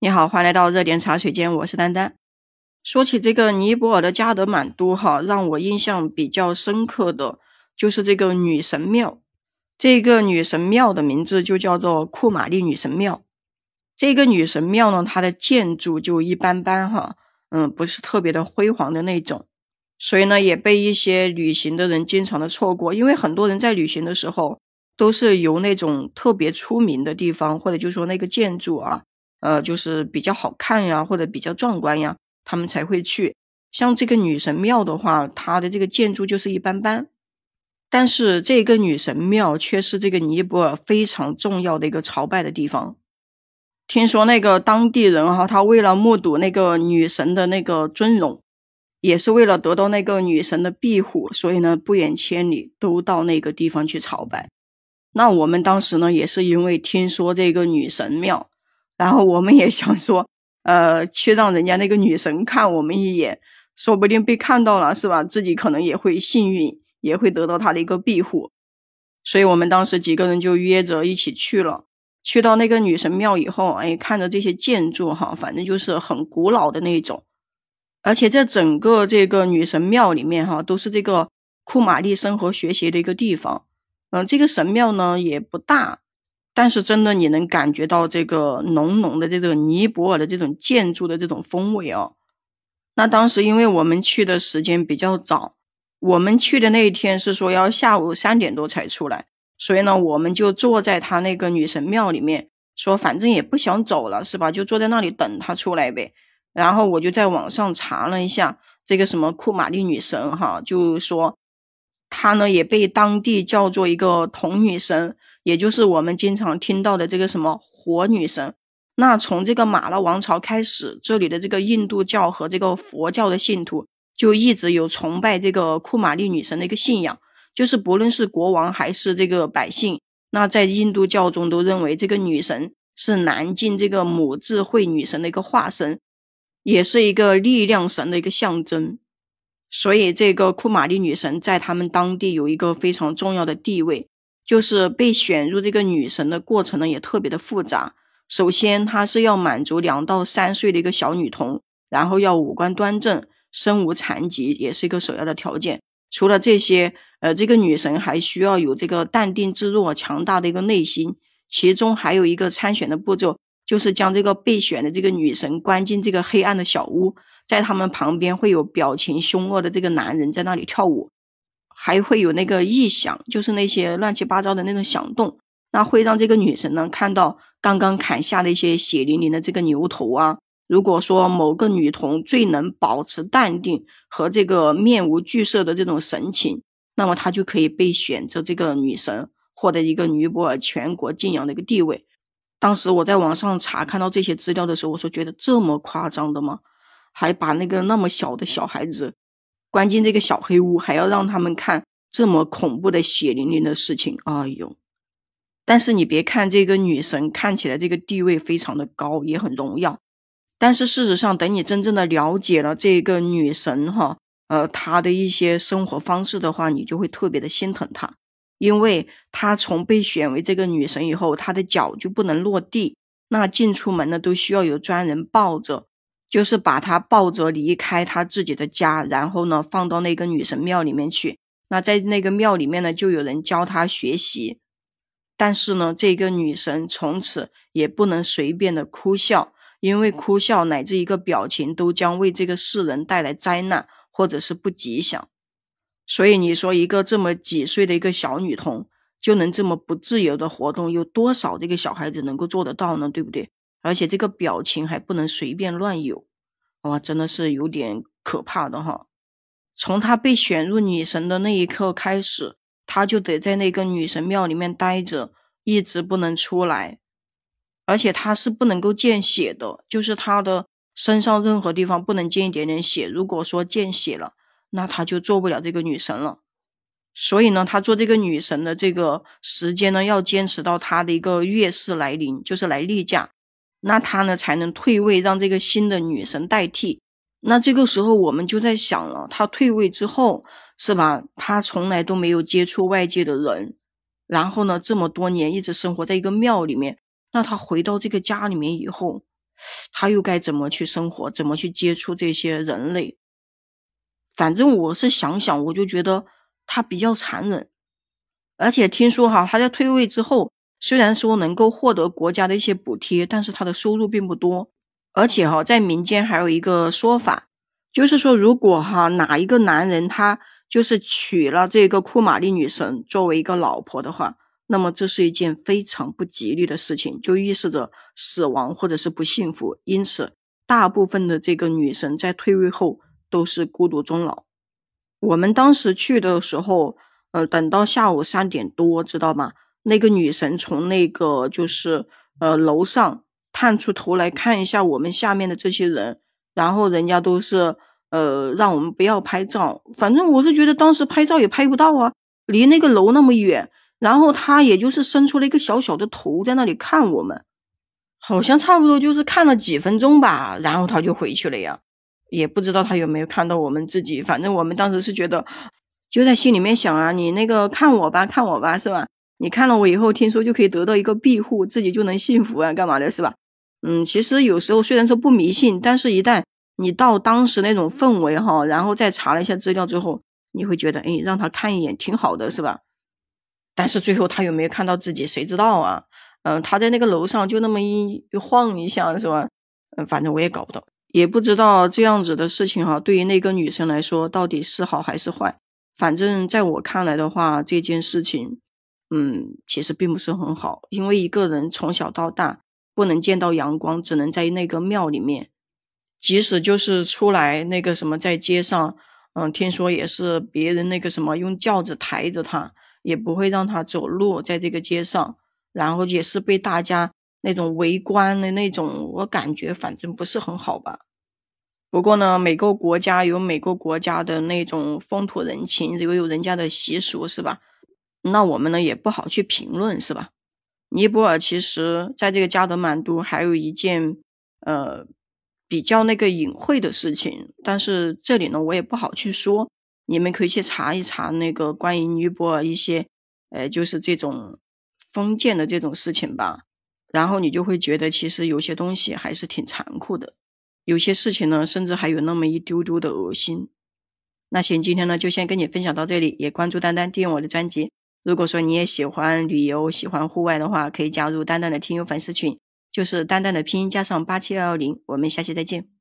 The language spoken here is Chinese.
你好，欢迎来到热点茶水间，我是丹丹。说起这个尼泊尔的加德满都，哈，让我印象比较深刻的就是这个女神庙。这个女神庙的名字就叫做库玛丽女神庙。这个女神庙呢，它的建筑就一般般，哈，嗯，不是特别的辉煌的那种，所以呢，也被一些旅行的人经常的错过。因为很多人在旅行的时候，都是由那种特别出名的地方，或者就说那个建筑啊。呃，就是比较好看呀，或者比较壮观呀，他们才会去。像这个女神庙的话，它的这个建筑就是一般般，但是这个女神庙却是这个尼泊尔非常重要的一个朝拜的地方。听说那个当地人哈，他为了目睹那个女神的那个尊容，也是为了得到那个女神的庇护，所以呢，不远千里都到那个地方去朝拜。那我们当时呢，也是因为听说这个女神庙。然后我们也想说，呃，去让人家那个女神看我们一眼，说不定被看到了，是吧？自己可能也会幸运，也会得到她的一个庇护。所以我们当时几个人就约着一起去了。去到那个女神庙以后，哎，看着这些建筑哈，反正就是很古老的那种。而且在整个这个女神庙里面哈，都是这个库玛丽生活学习的一个地方。嗯，这个神庙呢也不大。但是真的，你能感觉到这个浓浓的这个尼泊尔的这种建筑的这种风味哦。那当时因为我们去的时间比较早，我们去的那一天是说要下午三点多才出来，所以呢，我们就坐在他那个女神庙里面，说反正也不想走了，是吧？就坐在那里等他出来呗。然后我就在网上查了一下这个什么库玛丽女神哈，就说她呢也被当地叫做一个童女神。也就是我们经常听到的这个什么火女神，那从这个马拉王朝开始，这里的这个印度教和这个佛教的信徒就一直有崇拜这个库玛丽女神的一个信仰，就是不论是国王还是这个百姓，那在印度教中都认为这个女神是南境这个母智慧女神的一个化身，也是一个力量神的一个象征，所以这个库玛丽女神在他们当地有一个非常重要的地位。就是被选入这个女神的过程呢，也特别的复杂。首先，她是要满足两到三岁的一个小女童，然后要五官端正，身无残疾，也是一个首要的条件。除了这些，呃，这个女神还需要有这个淡定自若、强大的一个内心。其中还有一个参选的步骤，就是将这个被选的这个女神关进这个黑暗的小屋，在他们旁边会有表情凶恶的这个男人在那里跳舞。还会有那个异响，就是那些乱七八糟的那种响动，那会让这个女神呢看到刚刚砍下的一些血淋淋的这个牛头啊。如果说某个女童最能保持淡定和这个面无惧色的这种神情，那么她就可以被选择这个女神，获得一个尼泊尔全国敬仰的一个地位。当时我在网上查看到这些资料的时候，我说觉得这么夸张的吗？还把那个那么小的小孩子。关进这个小黑屋，还要让他们看这么恐怖的血淋淋的事情，哎呦！但是你别看这个女神看起来这个地位非常的高，也很荣耀，但是事实上，等你真正的了解了这个女神哈，呃，她的一些生活方式的话，你就会特别的心疼她，因为她从被选为这个女神以后，她的脚就不能落地，那进出门呢都需要有专人抱着。就是把他抱着离开他自己的家，然后呢放到那个女神庙里面去。那在那个庙里面呢，就有人教他学习。但是呢，这个女神从此也不能随便的哭笑，因为哭笑乃至一个表情都将为这个世人带来灾难或者是不吉祥。所以你说一个这么几岁的一个小女童就能这么不自由的活动，有多少这个小孩子能够做得到呢？对不对？而且这个表情还不能随便乱有，哇，真的是有点可怕的哈。从他被选入女神的那一刻开始，他就得在那个女神庙里面待着，一直不能出来。而且他是不能够见血的，就是他的身上任何地方不能见一点点血。如果说见血了，那他就做不了这个女神了。所以呢，他做这个女神的这个时间呢，要坚持到他的一个月事来临，就是来例假。那他呢才能退位，让这个新的女神代替。那这个时候我们就在想了，他退位之后是吧？他从来都没有接触外界的人，然后呢这么多年一直生活在一个庙里面。那他回到这个家里面以后，他又该怎么去生活，怎么去接触这些人类？反正我是想想，我就觉得他比较残忍。而且听说哈，他在退位之后，虽然说能够获得国家的一些补贴，但是他的收入并不多。而且哈，在民间还有一个说法，就是说如果哈哪一个男人他就是娶了这个库玛丽女神作为一个老婆的话，那么这是一件非常不吉利的事情，就预示着死亡或者是不幸福。因此，大部分的这个女神在退位后都是孤独终老。我们当时去的时候。呃，等到下午三点多，知道吗？那个女神从那个就是呃楼上探出头来看一下我们下面的这些人，然后人家都是呃让我们不要拍照。反正我是觉得当时拍照也拍不到啊，离那个楼那么远，然后他也就是伸出了一个小小的头在那里看我们，好像差不多就是看了几分钟吧，然后他就回去了呀，也不知道他有没有看到我们自己。反正我们当时是觉得。就在心里面想啊，你那个看我吧，看我吧，是吧？你看了我以后，听说就可以得到一个庇护，自己就能幸福啊，干嘛的，是吧？嗯，其实有时候虽然说不迷信，但是一旦你到当时那种氛围哈，然后再查了一下资料之后，你会觉得，哎，让他看一眼挺好的，是吧？但是最后他有没有看到自己，谁知道啊？嗯，他在那个楼上就那么一晃一下，是吧？嗯，反正我也搞不懂，也不知道这样子的事情哈，对于那个女生来说，到底是好还是坏？反正在我看来的话，这件事情，嗯，其实并不是很好，因为一个人从小到大不能见到阳光，只能在那个庙里面，即使就是出来那个什么在街上，嗯，听说也是别人那个什么用轿子抬着他，也不会让他走路在这个街上，然后也是被大家那种围观的那种，我感觉反正不是很好吧。不过呢，每个国家有每个国家的那种风土人情，有有人家的习俗，是吧？那我们呢也不好去评论，是吧？尼泊尔其实在这个加德满都还有一件呃比较那个隐晦的事情，但是这里呢我也不好去说，你们可以去查一查那个关于尼泊尔一些呃就是这种封建的这种事情吧，然后你就会觉得其实有些东西还是挺残酷的。有些事情呢，甚至还有那么一丢丢的恶心。那行，今天呢就先跟你分享到这里，也关注丹丹订阅我的专辑。如果说你也喜欢旅游、喜欢户外的话，可以加入丹丹的听友粉丝群，就是丹丹的拼音加上八七幺幺零。我们下期再见。